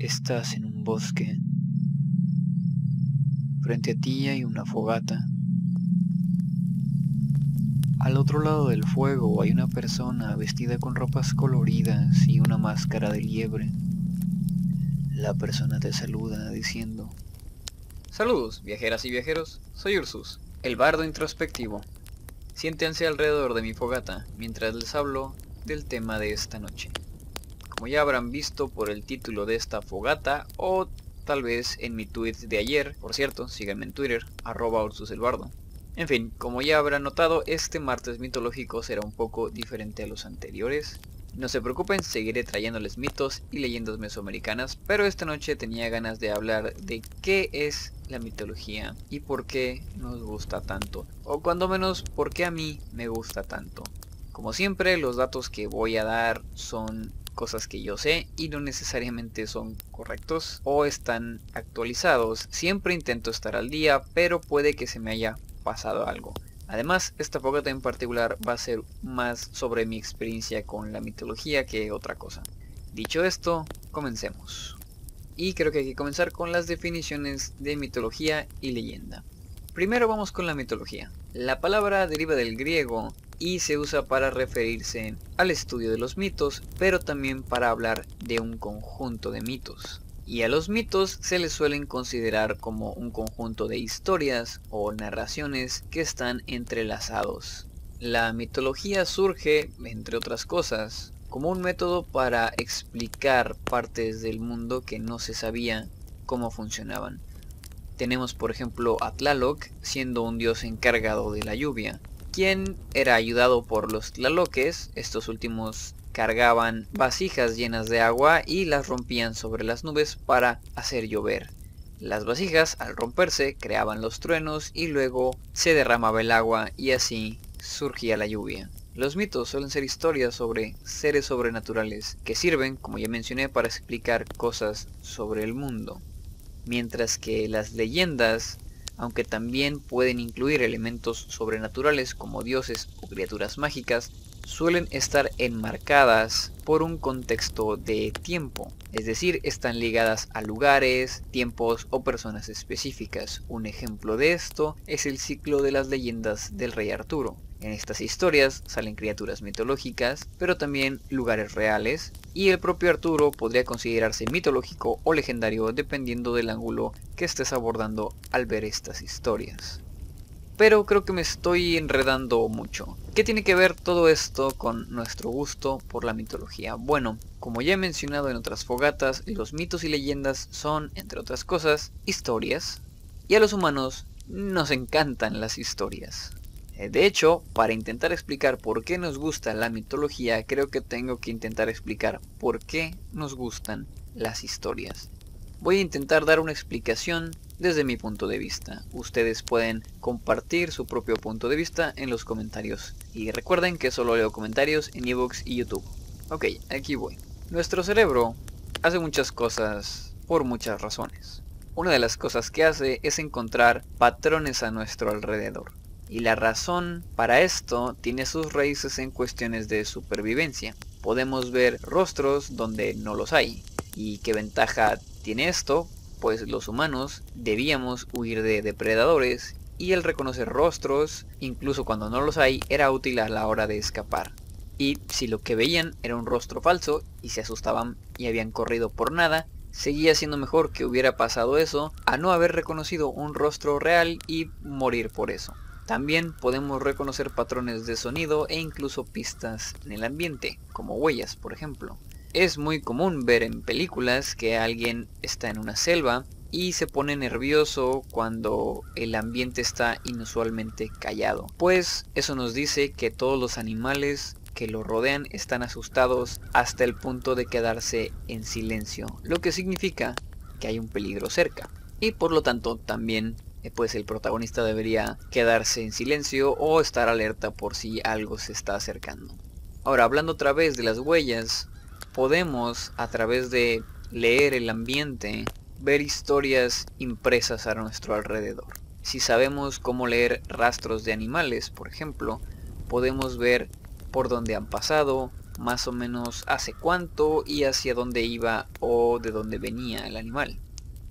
Estás en un bosque. Frente a ti hay una fogata. Al otro lado del fuego hay una persona vestida con ropas coloridas y una máscara de liebre. La persona te saluda diciendo, Saludos, viajeras y viajeros, soy Ursus, el bardo introspectivo. Siéntense alrededor de mi fogata mientras les hablo del tema de esta noche. Como ya habrán visto por el título de esta fogata o tal vez en mi tweet de ayer, por cierto, síganme en Twitter, arroba Ursus el bardo. En fin, como ya habrán notado, este martes mitológico será un poco diferente a los anteriores. No se preocupen, seguiré trayéndoles mitos y leyendas mesoamericanas, pero esta noche tenía ganas de hablar de qué es la mitología y por qué nos gusta tanto, o cuando menos por qué a mí me gusta tanto. Como siempre, los datos que voy a dar son cosas que yo sé y no necesariamente son correctos o están actualizados. Siempre intento estar al día, pero puede que se me haya pasado algo. Además, esta fogata en particular va a ser más sobre mi experiencia con la mitología que otra cosa. Dicho esto, comencemos. Y creo que hay que comenzar con las definiciones de mitología y leyenda. Primero vamos con la mitología. La palabra deriva del griego y se usa para referirse al estudio de los mitos, pero también para hablar de un conjunto de mitos y a los mitos se les suelen considerar como un conjunto de historias o narraciones que están entrelazados. La mitología surge, entre otras cosas, como un método para explicar partes del mundo que no se sabía cómo funcionaban. Tenemos por ejemplo a Tlaloc siendo un dios encargado de la lluvia, quien era ayudado por los Tlaloques, estos últimos cargaban vasijas llenas de agua y las rompían sobre las nubes para hacer llover. Las vasijas al romperse creaban los truenos y luego se derramaba el agua y así surgía la lluvia. Los mitos suelen ser historias sobre seres sobrenaturales que sirven, como ya mencioné, para explicar cosas sobre el mundo. Mientras que las leyendas, aunque también pueden incluir elementos sobrenaturales como dioses o criaturas mágicas, suelen estar enmarcadas por un contexto de tiempo, es decir, están ligadas a lugares, tiempos o personas específicas. Un ejemplo de esto es el ciclo de las leyendas del rey Arturo. En estas historias salen criaturas mitológicas, pero también lugares reales, y el propio Arturo podría considerarse mitológico o legendario dependiendo del ángulo que estés abordando al ver estas historias pero creo que me estoy enredando mucho. ¿Qué tiene que ver todo esto con nuestro gusto por la mitología? Bueno, como ya he mencionado en otras fogatas, los mitos y leyendas son, entre otras cosas, historias, y a los humanos nos encantan las historias. Eh, de hecho, para intentar explicar por qué nos gusta la mitología, creo que tengo que intentar explicar por qué nos gustan las historias. Voy a intentar dar una explicación desde mi punto de vista. Ustedes pueden compartir su propio punto de vista en los comentarios. Y recuerden que solo leo comentarios en ebooks y YouTube. Ok, aquí voy. Nuestro cerebro hace muchas cosas por muchas razones. Una de las cosas que hace es encontrar patrones a nuestro alrededor. Y la razón para esto tiene sus raíces en cuestiones de supervivencia. Podemos ver rostros donde no los hay. ¿Y qué ventaja tiene esto? pues los humanos debíamos huir de depredadores y el reconocer rostros, incluso cuando no los hay, era útil a la hora de escapar. Y si lo que veían era un rostro falso y se asustaban y habían corrido por nada, seguía siendo mejor que hubiera pasado eso a no haber reconocido un rostro real y morir por eso. También podemos reconocer patrones de sonido e incluso pistas en el ambiente, como huellas por ejemplo. Es muy común ver en películas que alguien está en una selva y se pone nervioso cuando el ambiente está inusualmente callado. Pues eso nos dice que todos los animales que lo rodean están asustados hasta el punto de quedarse en silencio, lo que significa que hay un peligro cerca. Y por lo tanto también pues el protagonista debería quedarse en silencio o estar alerta por si algo se está acercando. Ahora hablando otra vez de las huellas, podemos a través de leer el ambiente ver historias impresas a nuestro alrededor. Si sabemos cómo leer rastros de animales, por ejemplo, podemos ver por dónde han pasado, más o menos hace cuánto y hacia dónde iba o de dónde venía el animal.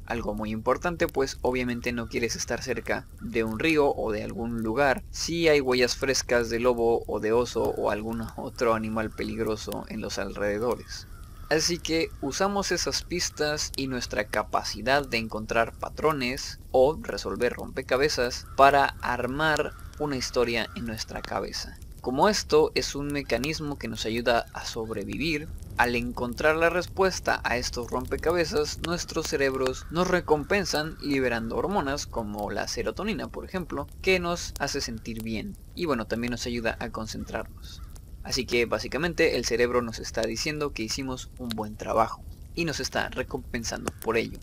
Algo muy importante pues obviamente no quieres estar cerca de un río o de algún lugar si hay huellas frescas de lobo o de oso o algún otro animal peligroso en los alrededores. Así que usamos esas pistas y nuestra capacidad de encontrar patrones o resolver rompecabezas para armar una historia en nuestra cabeza. Como esto es un mecanismo que nos ayuda a sobrevivir, al encontrar la respuesta a estos rompecabezas, nuestros cerebros nos recompensan liberando hormonas como la serotonina, por ejemplo, que nos hace sentir bien y bueno, también nos ayuda a concentrarnos. Así que básicamente el cerebro nos está diciendo que hicimos un buen trabajo y nos está recompensando por ello.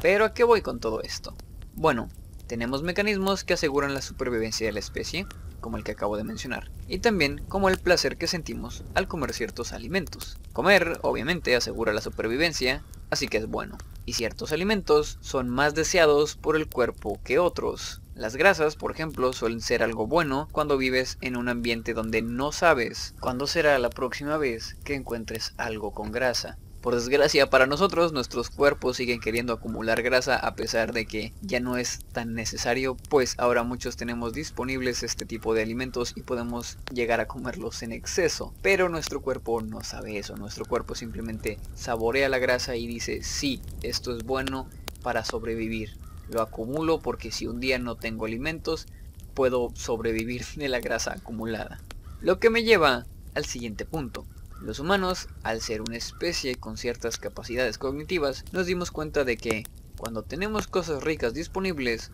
Pero ¿a qué voy con todo esto? Bueno, tenemos mecanismos que aseguran la supervivencia de la especie, como el que acabo de mencionar, y también como el placer que sentimos al comer ciertos alimentos. Comer, obviamente, asegura la supervivencia, así que es bueno, y ciertos alimentos son más deseados por el cuerpo que otros. Las grasas, por ejemplo, suelen ser algo bueno cuando vives en un ambiente donde no sabes cuándo será la próxima vez que encuentres algo con grasa. Por desgracia para nosotros, nuestros cuerpos siguen queriendo acumular grasa a pesar de que ya no es tan necesario, pues ahora muchos tenemos disponibles este tipo de alimentos y podemos llegar a comerlos en exceso. Pero nuestro cuerpo no sabe eso, nuestro cuerpo simplemente saborea la grasa y dice, sí, esto es bueno para sobrevivir. Lo acumulo porque si un día no tengo alimentos, puedo sobrevivir de la grasa acumulada. Lo que me lleva al siguiente punto. Los humanos, al ser una especie con ciertas capacidades cognitivas, nos dimos cuenta de que cuando tenemos cosas ricas disponibles,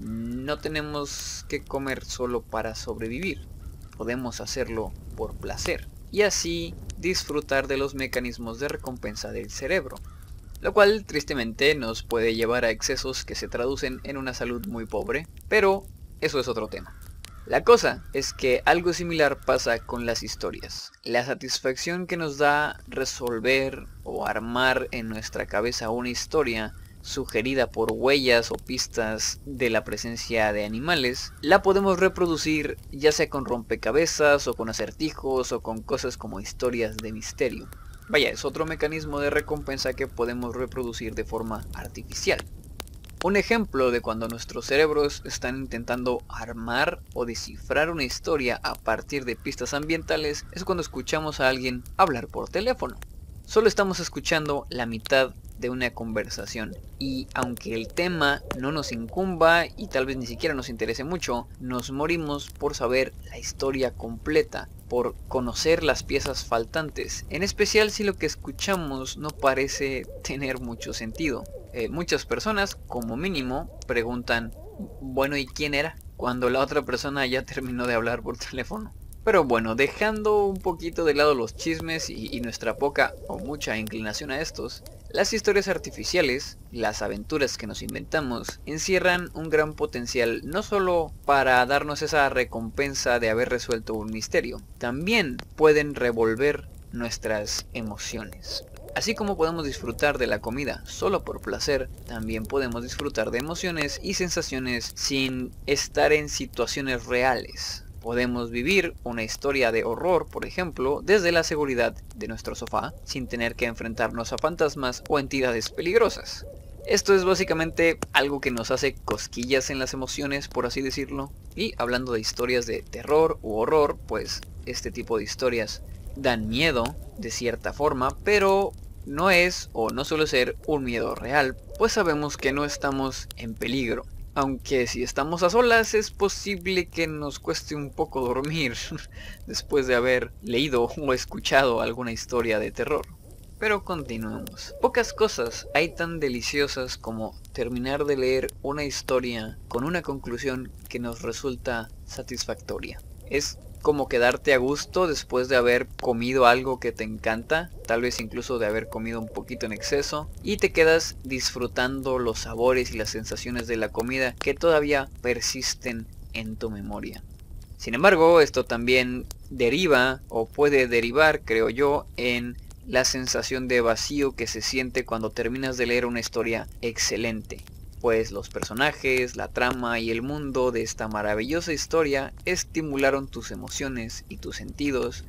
no tenemos que comer solo para sobrevivir. Podemos hacerlo por placer y así disfrutar de los mecanismos de recompensa del cerebro. Lo cual tristemente nos puede llevar a excesos que se traducen en una salud muy pobre, pero eso es otro tema. La cosa es que algo similar pasa con las historias. La satisfacción que nos da resolver o armar en nuestra cabeza una historia sugerida por huellas o pistas de la presencia de animales, la podemos reproducir ya sea con rompecabezas o con acertijos o con cosas como historias de misterio. Vaya, es otro mecanismo de recompensa que podemos reproducir de forma artificial. Un ejemplo de cuando nuestros cerebros están intentando armar o descifrar una historia a partir de pistas ambientales es cuando escuchamos a alguien hablar por teléfono. Solo estamos escuchando la mitad de una conversación y aunque el tema no nos incumba y tal vez ni siquiera nos interese mucho, nos morimos por saber la historia completa, por conocer las piezas faltantes, en especial si lo que escuchamos no parece tener mucho sentido. Eh, muchas personas, como mínimo, preguntan, bueno, ¿y quién era? Cuando la otra persona ya terminó de hablar por teléfono. Pero bueno, dejando un poquito de lado los chismes y, nuestra poca o mucha inclinación a estos, las historias artificiales, las aventuras que nos inventamos, encierran un gran potencial no solo para darnos esa recompensa de haber resuelto un misterio, también pueden revolver nuestras emociones. Así como podemos disfrutar de la comida solo por placer, también podemos disfrutar de emociones y sensaciones sin estar en situaciones reales. Podemos vivir una historia de horror, por ejemplo, desde la seguridad de nuestro sofá, sin tener que enfrentarnos a fantasmas o entidades peligrosas. Esto es básicamente algo que nos hace cosquillas en las emociones, por así decirlo. Y hablando de historias de terror u horror, pues este tipo de historias dan miedo de cierta forma, pero no es o no suele ser un miedo real, pues sabemos que no estamos en peligro. Aunque si estamos a solas es posible que nos cueste un poco dormir después de haber leído o escuchado alguna historia de terror. Pero continuemos. Pocas cosas hay tan deliciosas como terminar de leer una historia con una conclusión que nos resulta satisfactoria. Es como quedarte a gusto después de haber comido algo que te encanta, tal vez incluso de haber comido un poquito en exceso, y te quedas disfrutando los sabores y las sensaciones de la comida que todavía persisten en tu memoria. Sin embargo, esto también deriva o puede derivar, creo yo, en la sensación de vacío que se siente cuando terminas de leer una historia excelente pues los personajes, la trama y el mundo de esta maravillosa historia estimularon tus emociones y tus sentidos,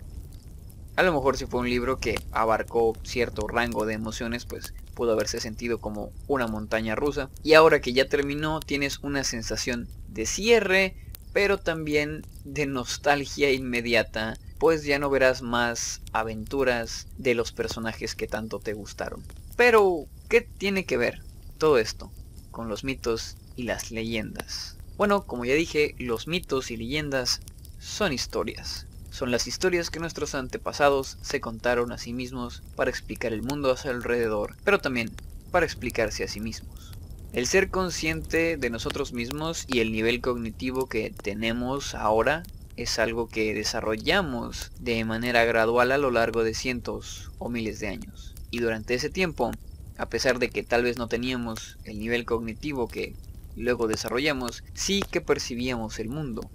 A lo mejor si fue un libro que abarcó cierto rango de emociones, pues pudo haberse sentido como una montaña rusa. Y ahora que ya terminó, tienes una sensación de cierre, pero también de nostalgia inmediata, pues ya no verás más aventuras de los personajes que tanto te gustaron. Pero, ¿qué tiene que ver todo esto con los mitos y las leyendas? Bueno, como ya dije, los mitos y leyendas son historias. Son las historias que nuestros antepasados se contaron a sí mismos para explicar el mundo a su alrededor, pero también para explicarse a sí mismos. El ser consciente de nosotros mismos y el nivel cognitivo que tenemos ahora es algo que desarrollamos de manera gradual a lo largo de cientos o miles de años. Y durante ese tiempo, a pesar de que tal vez no teníamos el nivel cognitivo que luego desarrollamos, sí que percibíamos el mundo.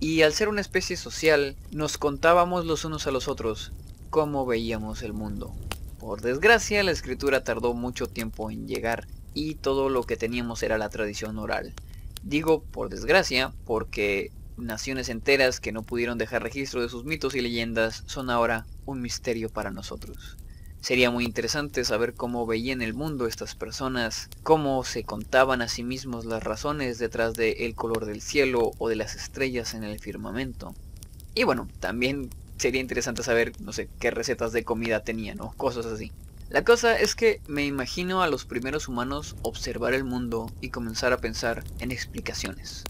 Y al ser una especie social, nos contábamos los unos a los otros cómo veíamos el mundo. Por desgracia, la escritura tardó mucho tiempo en llegar y todo lo que teníamos era la tradición oral. Digo por desgracia porque naciones enteras que no pudieron dejar registro de sus mitos y leyendas son ahora un misterio para nosotros. Sería muy interesante saber cómo veían el mundo estas personas, cómo se contaban a sí mismos las razones detrás del color del cielo o de las estrellas en el firmamento. Y bueno, también sería interesante saber, no sé, qué recetas de comida tenían o cosas así. La cosa es que me imagino a los primeros humanos observar el mundo y comenzar a pensar en explicaciones.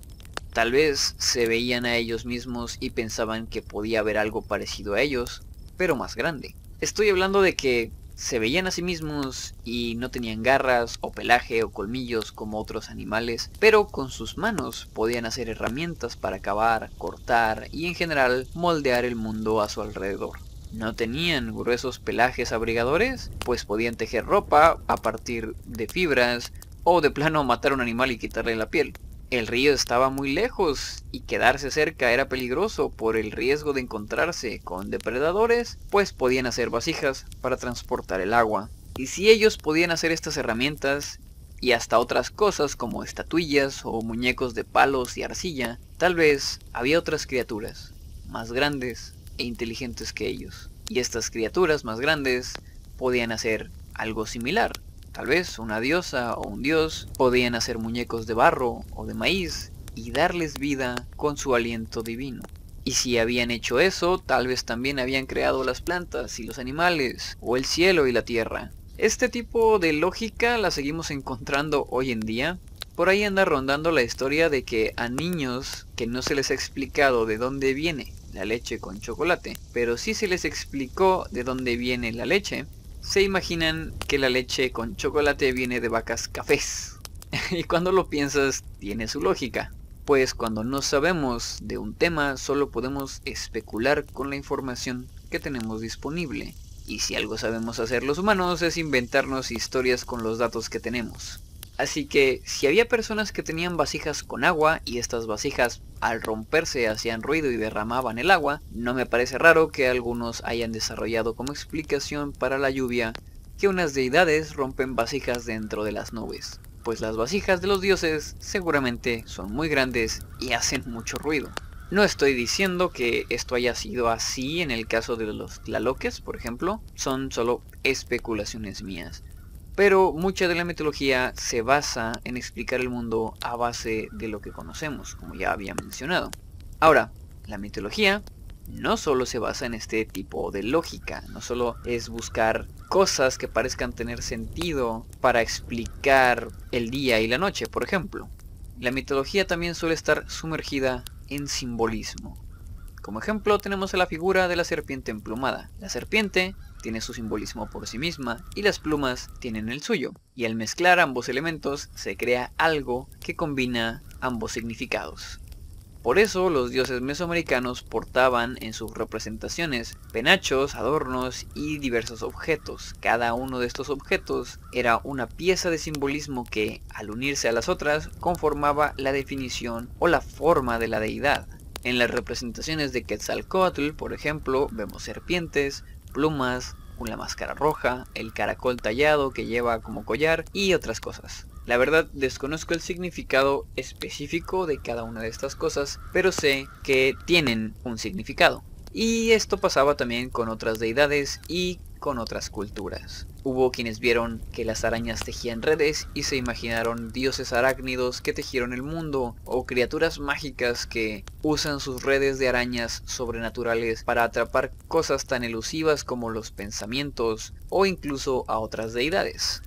Tal vez se veían a ellos mismos y pensaban que podía haber algo parecido a ellos, pero más grande. Estoy hablando de que se veían a sí mismos y no tenían garras o pelaje o colmillos como otros animales, pero con sus manos podían hacer herramientas para cavar, cortar y en general moldear el mundo a su alrededor. No tenían gruesos pelajes abrigadores, pues podían tejer ropa a partir de fibras o de plano matar a un animal y quitarle la piel. El río estaba muy lejos y quedarse cerca era peligroso por el riesgo de encontrarse con depredadores, pues podían hacer vasijas para transportar el agua. Y si ellos podían hacer estas herramientas y hasta otras cosas como estatuillas o muñecos de palos y arcilla, tal vez había otras criaturas más grandes e inteligentes que ellos. Y estas criaturas más grandes podían hacer algo similar. Tal vez una diosa o un dios podían hacer muñecos de barro o de maíz y darles vida con su aliento divino. Y si habían hecho eso, tal vez también habían creado las plantas y los animales, o el cielo y la tierra. Este tipo de lógica la seguimos encontrando hoy en día. Por ahí anda rondando la historia de que a niños que no se les ha explicado de dónde viene la leche con chocolate, pero sí se les explicó de dónde viene la leche, se imaginan que la leche con chocolate viene de vacas cafés. y cuando lo piensas, tiene su lógica. Pues cuando no sabemos de un tema, solo podemos especular con la información que tenemos disponible. Y si algo sabemos hacer los humanos es inventarnos historias con los datos que tenemos. Así que si había personas que tenían vasijas con agua y estas vasijas al romperse hacían ruido y derramaban el agua, no me parece raro que algunos hayan desarrollado como explicación para la lluvia que unas deidades rompen vasijas dentro de las nubes, pues las vasijas de los dioses seguramente son muy grandes y hacen mucho ruido. No estoy diciendo que esto haya sido así en el caso de los tlaloques, por ejemplo, son solo especulaciones mías. Pero mucha de la mitología se basa en explicar el mundo a base de lo que conocemos, como ya había mencionado. Ahora, la mitología no solo se basa en este tipo de lógica, no solo es buscar cosas que parezcan tener sentido para explicar el día y la noche, por ejemplo. La mitología también suele estar sumergida en simbolismo. Como ejemplo tenemos a la figura de la serpiente emplumada. La serpiente tiene su simbolismo por sí misma y las plumas tienen el suyo. Y al mezclar ambos elementos se crea algo que combina ambos significados. Por eso los dioses mesoamericanos portaban en sus representaciones penachos, adornos y diversos objetos. Cada uno de estos objetos era una pieza de simbolismo que, al unirse a las otras, conformaba la definición o la forma de la deidad. En las representaciones de Quetzalcoatl, por ejemplo, vemos serpientes, plumas, una máscara roja, el caracol tallado que lleva como collar y otras cosas. La verdad desconozco el significado específico de cada una de estas cosas, pero sé que tienen un significado. Y esto pasaba también con otras deidades y con otras culturas. Hubo quienes vieron que las arañas tejían redes y se imaginaron dioses arácnidos que tejieron el mundo o criaturas mágicas que usan sus redes de arañas sobrenaturales para atrapar cosas tan elusivas como los pensamientos o incluso a otras deidades.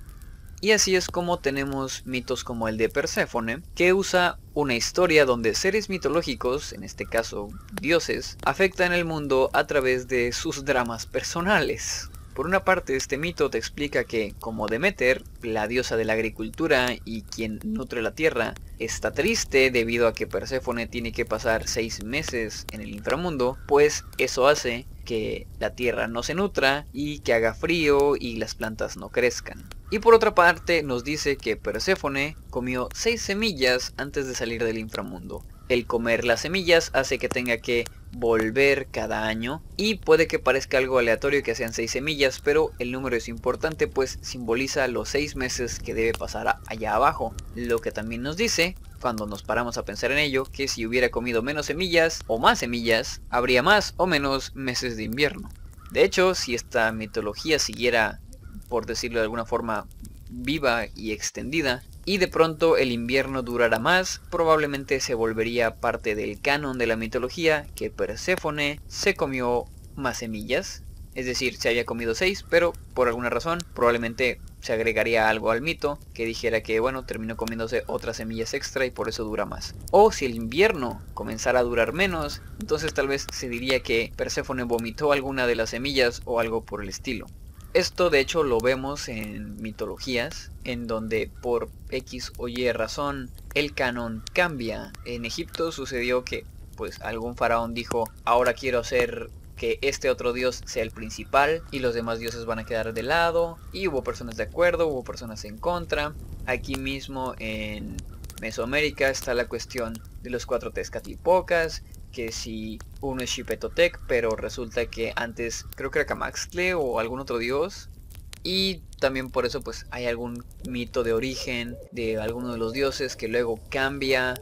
Y así es como tenemos mitos como el de Perséfone, que usa una historia donde seres mitológicos, en este caso dioses, afectan el mundo a través de sus dramas personales. Por una parte, este mito te explica que, como Demeter, la diosa de la agricultura y quien nutre la tierra, está triste debido a que Perséfone tiene que pasar seis meses en el inframundo, pues eso hace que la tierra no se nutra y que haga frío y las plantas no crezcan. Y por otra parte nos dice que Perséfone comió seis semillas antes de salir del inframundo. El comer las semillas hace que tenga que volver cada año y puede que parezca algo aleatorio que sean 6 semillas, pero el número es importante pues simboliza los 6 meses que debe pasar allá abajo. Lo que también nos dice, cuando nos paramos a pensar en ello, que si hubiera comido menos semillas o más semillas, habría más o menos meses de invierno. De hecho, si esta mitología siguiera, por decirlo de alguna forma, viva y extendida, y de pronto el invierno durará más, probablemente se volvería parte del canon de la mitología que Perséfone se comió más semillas, es decir, se había comido seis, pero por alguna razón probablemente se agregaría algo al mito que dijera que bueno, terminó comiéndose otras semillas extra y por eso dura más. O si el invierno comenzara a durar menos, entonces tal vez se diría que Perséfone vomitó alguna de las semillas o algo por el estilo. Esto de hecho lo vemos en mitologías, en donde por X o Y razón el canon cambia. En Egipto sucedió que pues algún faraón dijo, ahora quiero hacer que este otro dios sea el principal y los demás dioses van a quedar de lado. Y hubo personas de acuerdo, hubo personas en contra. Aquí mismo en Mesoamérica está la cuestión de los cuatro Tezcatlipocas que si uno es Xipetotec, pero resulta que antes creo que era Camaxtle o algún otro dios. Y también por eso pues hay algún mito de origen de alguno de los dioses que luego cambia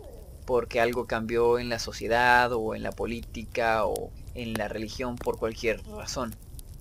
porque algo cambió en la sociedad o en la política o en la religión por cualquier razón.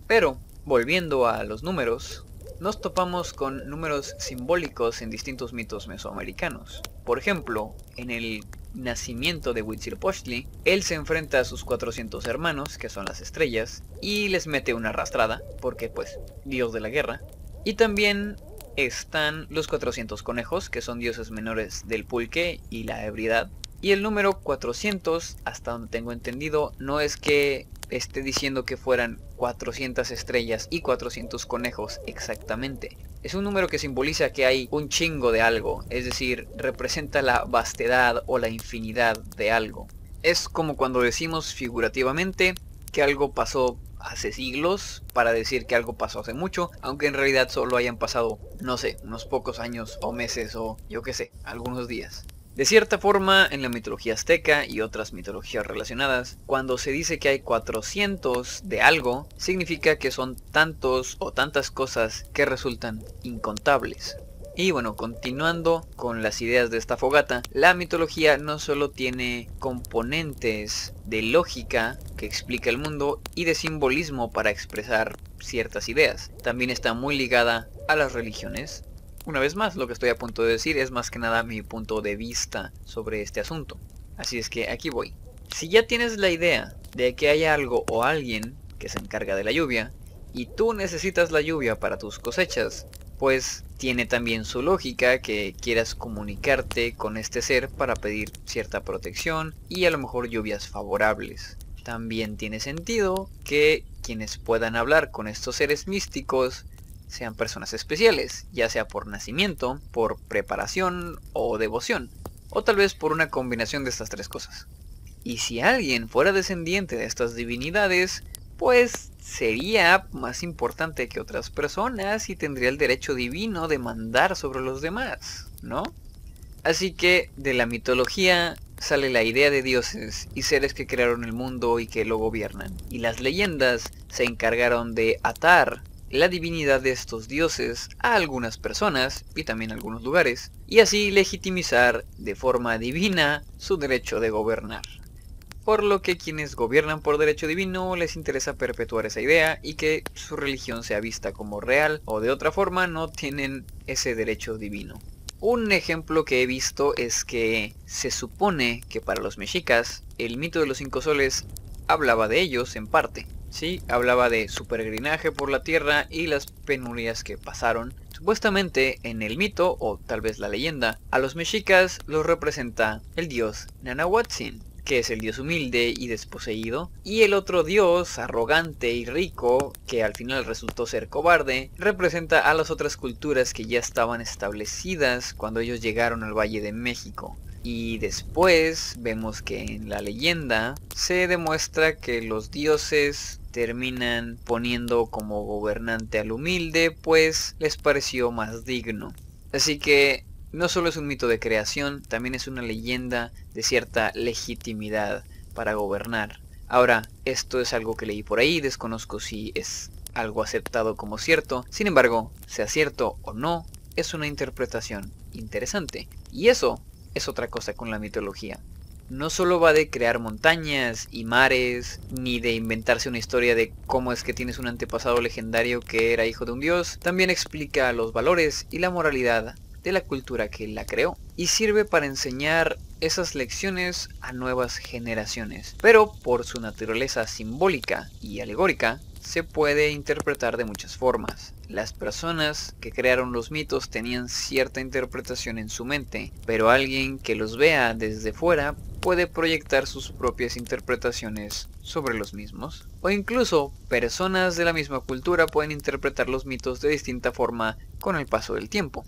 Pero, volviendo a los números, nos topamos con números simbólicos en distintos mitos mesoamericanos. Por ejemplo, en el nacimiento de Huitzilopochtli, él se enfrenta a sus 400 hermanos, que son las estrellas, y les mete una arrastrada, porque pues, dios de la guerra. Y también están los 400 conejos, que son dioses menores del pulque y la ebriedad. Y el número 400, hasta donde tengo entendido, no es que esté diciendo que fueran 400 estrellas y 400 conejos exactamente. Es un número que simboliza que hay un chingo de algo, es decir, representa la vastedad o la infinidad de algo. Es como cuando decimos figurativamente que algo pasó hace siglos para decir que algo pasó hace mucho, aunque en realidad solo hayan pasado, no sé, unos pocos años o meses o yo qué sé, algunos días. De cierta forma, en la mitología azteca y otras mitologías relacionadas, cuando se dice que hay 400 de algo, significa que son tantos o tantas cosas que resultan incontables. Y bueno, continuando con las ideas de esta fogata, la mitología no solo tiene componentes de lógica que explica el mundo y de simbolismo para expresar ciertas ideas, también está muy ligada a las religiones, una vez más, lo que estoy a punto de decir es más que nada mi punto de vista sobre este asunto. Así es que aquí voy. Si ya tienes la idea de que hay algo o alguien que se encarga de la lluvia, y tú necesitas la lluvia para tus cosechas, pues tiene también su lógica que quieras comunicarte con este ser para pedir cierta protección y a lo mejor lluvias favorables. También tiene sentido que quienes puedan hablar con estos seres místicos sean personas especiales, ya sea por nacimiento, por preparación o devoción, o tal vez por una combinación de estas tres cosas. Y si alguien fuera descendiente de estas divinidades, pues sería más importante que otras personas y tendría el derecho divino de mandar sobre los demás, ¿no? Así que de la mitología sale la idea de dioses y seres que crearon el mundo y que lo gobiernan. Y las leyendas se encargaron de atar la divinidad de estos dioses a algunas personas y también algunos lugares, y así legitimizar de forma divina su derecho de gobernar. por lo que quienes gobiernan por derecho divino les interesa perpetuar esa idea y que su religión sea vista como real o de otra forma no tienen ese derecho divino. Un ejemplo que he visto es que se supone que para los mexicas el mito de los cinco soles hablaba de ellos en parte. Sí, hablaba de su peregrinaje por la tierra y las penurias que pasaron. Supuestamente en el mito, o tal vez la leyenda, a los mexicas los representa el dios Nanahuatzin, que es el dios humilde y desposeído, y el otro dios, arrogante y rico, que al final resultó ser cobarde, representa a las otras culturas que ya estaban establecidas cuando ellos llegaron al Valle de México. Y después vemos que en la leyenda se demuestra que los dioses terminan poniendo como gobernante al humilde, pues les pareció más digno. Así que no solo es un mito de creación, también es una leyenda de cierta legitimidad para gobernar. Ahora, esto es algo que leí por ahí, desconozco si es algo aceptado como cierto, sin embargo, sea cierto o no, es una interpretación interesante. Y eso es otra cosa con la mitología. No solo va de crear montañas y mares, ni de inventarse una historia de cómo es que tienes un antepasado legendario que era hijo de un dios, también explica los valores y la moralidad de la cultura que la creó y sirve para enseñar esas lecciones a nuevas generaciones. Pero por su naturaleza simbólica y alegórica, se puede interpretar de muchas formas. Las personas que crearon los mitos tenían cierta interpretación en su mente, pero alguien que los vea desde fuera puede proyectar sus propias interpretaciones sobre los mismos. O incluso personas de la misma cultura pueden interpretar los mitos de distinta forma con el paso del tiempo.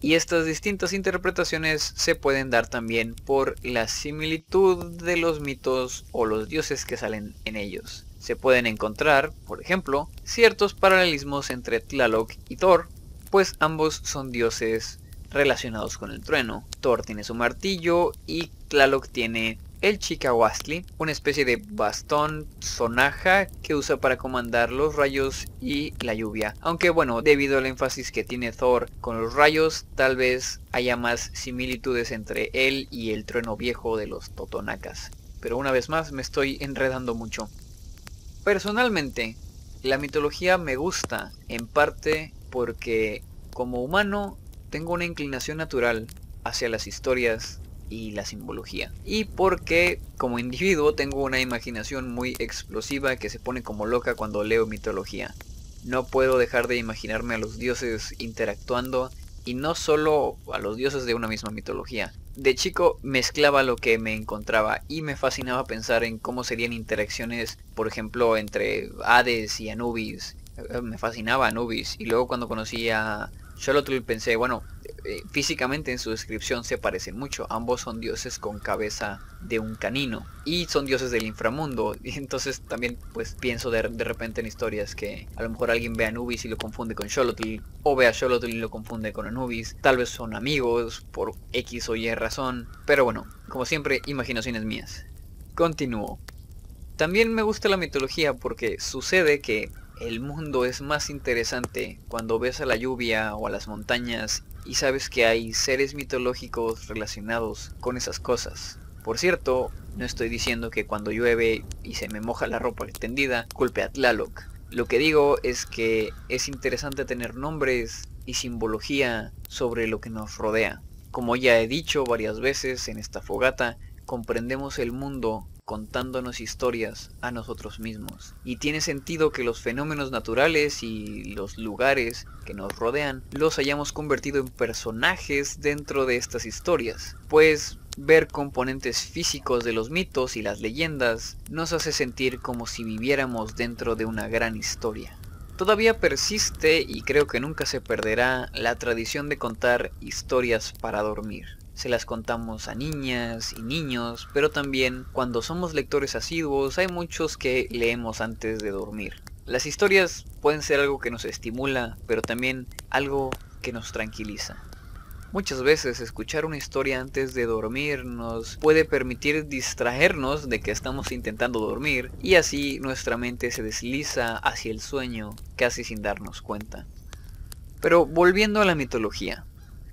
Y estas distintas interpretaciones se pueden dar también por la similitud de los mitos o los dioses que salen en ellos. Se pueden encontrar, por ejemplo, ciertos paralelismos entre Tlaloc y Thor, pues ambos son dioses relacionados con el trueno. Thor tiene su martillo y Tlaloc tiene el Chikawastli, una especie de bastón sonaja que usa para comandar los rayos y la lluvia. Aunque bueno, debido al énfasis que tiene Thor con los rayos, tal vez haya más similitudes entre él y el trueno viejo de los Totonacas. Pero una vez más me estoy enredando mucho. Personalmente, la mitología me gusta en parte porque como humano tengo una inclinación natural hacia las historias y la simbología. Y porque como individuo tengo una imaginación muy explosiva que se pone como loca cuando leo mitología. No puedo dejar de imaginarme a los dioses interactuando y no solo a los dioses de una misma mitología. De chico mezclaba lo que me encontraba y me fascinaba pensar en cómo serían interacciones, por ejemplo, entre Hades y Anubis. Eh, me fascinaba Anubis y luego cuando conocí a Xolotl pensé, bueno, eh, físicamente en su descripción se parecen mucho. Ambos son dioses con cabeza de un canino y son dioses del inframundo. Y entonces también pues pienso de, repente en historias que a lo mejor alguien ve a Anubis y lo confunde con Xolotl o ve a Xolotl y lo confunde con Anubis. Tal vez son amigos por X o Y razón. Pero bueno, como siempre, imaginaciones mías. Continúo. También me gusta la mitología porque sucede que el mundo es más interesante cuando ves a la lluvia o a las montañas y sabes que hay seres mitológicos relacionados con esas cosas. Por cierto, no estoy diciendo que cuando llueve y se me moja la ropa extendida, culpe a Tlaloc. Lo que digo es que es interesante tener nombres y simbología sobre lo que nos rodea. Como ya he dicho varias veces en esta fogata, comprendemos el mundo contándonos historias a nosotros mismos. Y tiene sentido que los fenómenos naturales y los lugares que nos rodean los hayamos convertido en personajes dentro de estas historias. Pues ver componentes físicos de los mitos y las leyendas nos hace sentir como si viviéramos dentro de una gran historia. Todavía persiste y creo que nunca se perderá la tradición de contar historias para dormir se las contamos a niñas y niños, pero también cuando somos lectores asiduos hay muchos que leemos antes de dormir. Las historias pueden ser algo que nos estimula, pero también algo que nos tranquiliza. Muchas veces escuchar una historia antes de dormir nos puede permitir distraernos de que estamos intentando dormir y así nuestra mente se desliza hacia el sueño casi sin darnos cuenta. Pero volviendo a la mitología,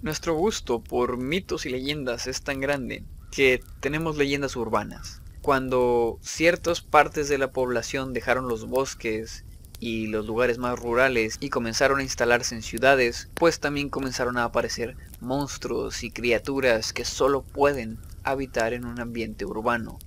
nuestro gusto por mitos y leyendas es tan grande que tenemos leyendas urbanas. cuando ciertas partes de la población dejaron los bosques y los lugares más rurales y comenzaron a instalarse en ciudades, pues también comenzaron a aparecer monstruos y criaturas que solo pueden habitar en un ambiente urbano.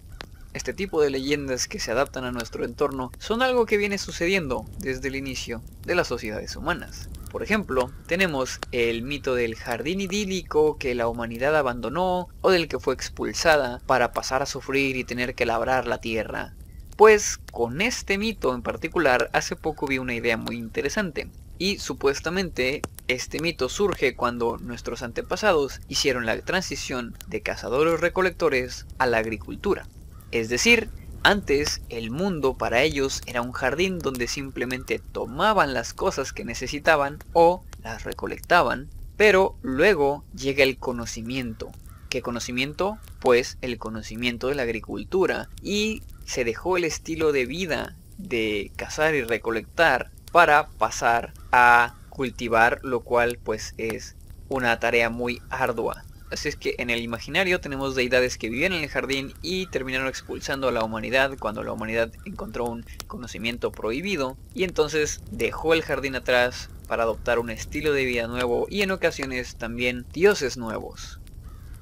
Este tipo de leyendas que se adaptan a nuestro entorno son algo que viene sucediendo desde el inicio de las sociedades humanas. Por ejemplo, tenemos el mito del jardín idílico que la humanidad abandonó o del que fue expulsada para pasar a sufrir y tener que labrar la tierra. Pues con este mito en particular hace poco vi una idea muy interesante. Y supuestamente este mito surge cuando nuestros antepasados hicieron la transición de cazadores-recolectores a la agricultura. Es decir, antes el mundo para ellos era un jardín donde simplemente tomaban las cosas que necesitaban o las recolectaban, pero luego llega el conocimiento. ¿Qué conocimiento? Pues el conocimiento de la agricultura y se dejó el estilo de vida de cazar y recolectar para pasar a cultivar, lo cual pues es una tarea muy ardua. Así es que en el imaginario tenemos deidades que vivían en el jardín y terminaron expulsando a la humanidad cuando la humanidad encontró un conocimiento prohibido y entonces dejó el jardín atrás para adoptar un estilo de vida nuevo y en ocasiones también dioses nuevos.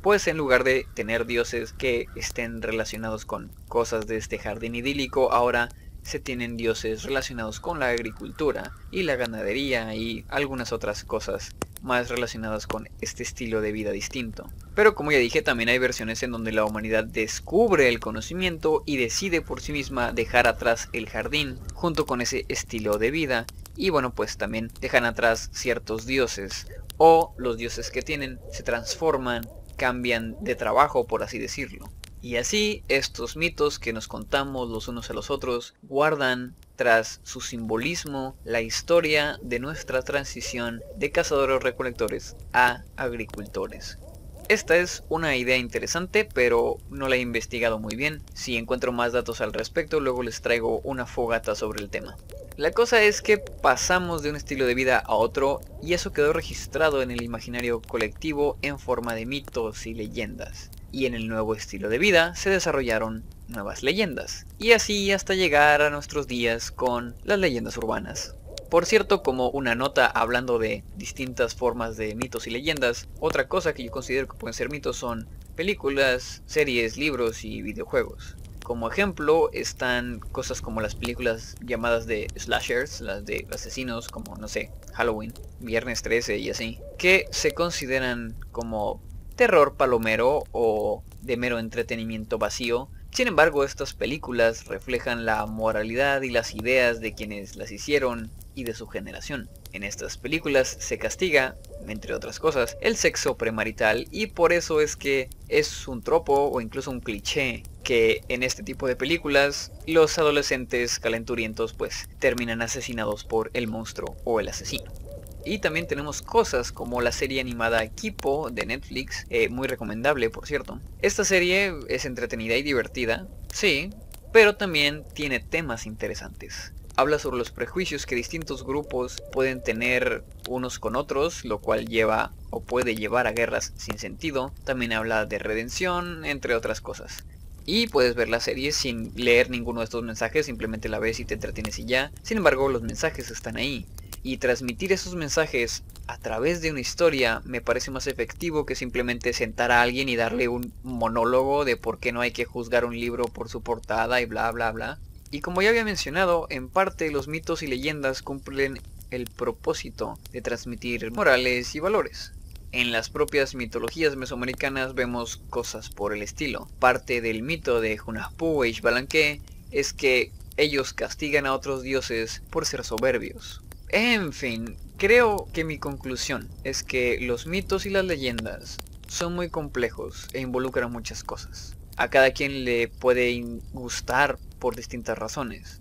Pues en lugar de tener dioses que estén relacionados con cosas de este jardín idílico, ahora se tienen dioses relacionados con la agricultura y la ganadería y algunas otras cosas más relacionadas con este estilo de vida distinto. Pero como ya dije, también hay versiones en donde la humanidad descubre el conocimiento y decide por sí misma dejar atrás el jardín junto con ese estilo de vida y bueno pues también dejan atrás ciertos dioses o los dioses que tienen se transforman, cambian de trabajo por así decirlo. Y así estos mitos que nos contamos los unos a los otros guardan tras su simbolismo la historia de nuestra transición de cazadores recolectores a agricultores. Esta es una idea interesante, pero no la he investigado muy bien. Si encuentro más datos al respecto, luego les traigo una fogata sobre el tema. La cosa es que pasamos de un estilo de vida a otro y eso quedó registrado en el imaginario colectivo en forma de mitos y leyendas y en el nuevo estilo de vida se desarrollaron nuevas leyendas, y así hasta llegar a nuestros días con las leyendas urbanas. Por cierto, como una nota hablando de distintas formas de mitos y leyendas, otra cosa que yo considero que pueden ser mitos son películas, series, libros y videojuegos. Como ejemplo están cosas como las películas llamadas de slashers, las de asesinos como, no sé, Halloween, Viernes 13 y así, que se consideran como terror palomero o de mero entretenimiento vacío. Sin embargo, estas películas reflejan la moralidad y las ideas de quienes las hicieron y de su generación. En estas películas se castiga, entre otras cosas, el sexo premarital y por eso es que es un tropo o incluso un cliché que en este tipo de películas los adolescentes calenturientos pues terminan asesinados por el monstruo o el asesino. Y también tenemos cosas como la serie animada Equipo de Netflix, eh, muy recomendable por cierto. Esta serie es entretenida y divertida, sí, pero también tiene temas interesantes. Habla sobre los prejuicios que distintos grupos pueden tener unos con otros, lo cual lleva o puede llevar a guerras sin sentido. También habla de redención, entre otras cosas. Y puedes ver la serie sin leer ninguno de estos mensajes, simplemente la ves y te entretienes y ya. Sin embargo, los mensajes están ahí y transmitir esos mensajes a través de una historia me parece más efectivo que simplemente sentar a alguien y darle un monólogo de por qué no hay que juzgar un libro por su portada y bla bla bla. Y como ya había mencionado, en parte los mitos y leyendas cumplen el propósito de transmitir morales y valores. En las propias mitologías mesoamericanas vemos cosas por el estilo. Parte del mito de Hunahpu e Ixbalanque es que ellos castigan a otros dioses por ser soberbios. En fin, creo que mi conclusión es que los mitos y las leyendas son muy complejos e involucran muchas cosas. A cada quien le puede gustar por distintas razones.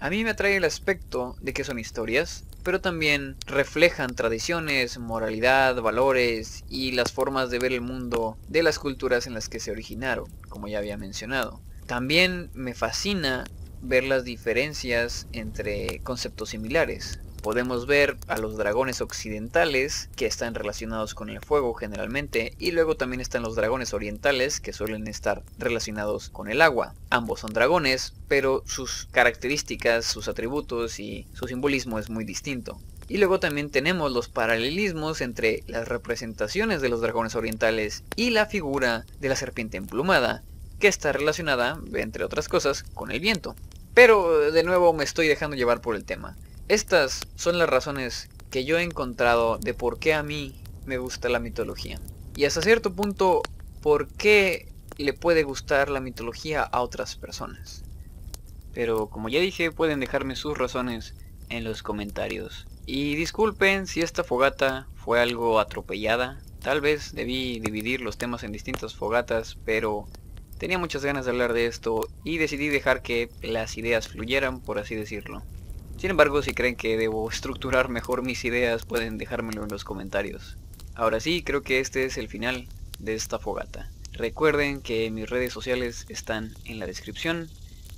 A mí me atrae el aspecto de que son historias, pero también reflejan tradiciones, moralidad, valores y las formas de ver el mundo de las culturas en las que se originaron, como ya había mencionado. También me fascina ver las diferencias entre conceptos similares, podemos ver a los dragones occidentales que están relacionados con el fuego generalmente y luego también están los dragones orientales que suelen estar relacionados con el agua. Ambos son dragones, pero sus características, sus atributos y su simbolismo es muy distinto. Y luego también tenemos los paralelismos entre las representaciones de los dragones orientales y la figura de la serpiente emplumada, que está relacionada, entre otras cosas, con el viento. Pero de nuevo me estoy dejando llevar por el tema. Estas son las razones que yo he encontrado de por qué a mí me gusta la mitología. Y hasta cierto punto, por qué le puede gustar la mitología a otras personas. Pero como ya dije, pueden dejarme sus razones en los comentarios. Y disculpen si esta fogata fue algo atropellada. Tal vez debí dividir los temas en distintas fogatas, pero tenía muchas ganas de hablar de esto y decidí dejar que las ideas fluyeran, por así decirlo. Sin embargo, si creen que debo estructurar mejor mis ideas, pueden dejármelo en los comentarios. Ahora sí, creo que este es el final de esta fogata. Recuerden que mis redes sociales están en la descripción.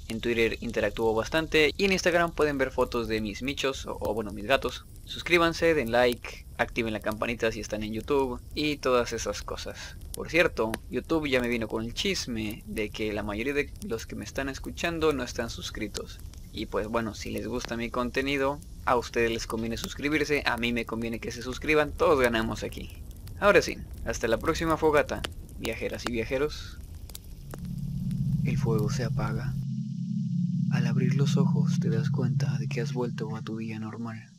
En Twitter interactúo bastante y en Instagram pueden ver fotos de mis michos o, o, bueno mis gatos. Suscríbanse, den like, activen la campanita si están en YouTube y todas esas cosas. Por cierto, YouTube ya me vino con el chisme de que la mayoría de los que me están escuchando no están suscritos. Y pues bueno, si les gusta mi contenido, a ustedes les conviene suscribirse, a mí me conviene que se suscriban, todos ganamos aquí. Ahora sí, hasta la próxima fogata, viajeras y viajeros. El fuego se apaga. Al abrir los ojos te das cuenta de que has vuelto a tu día normal.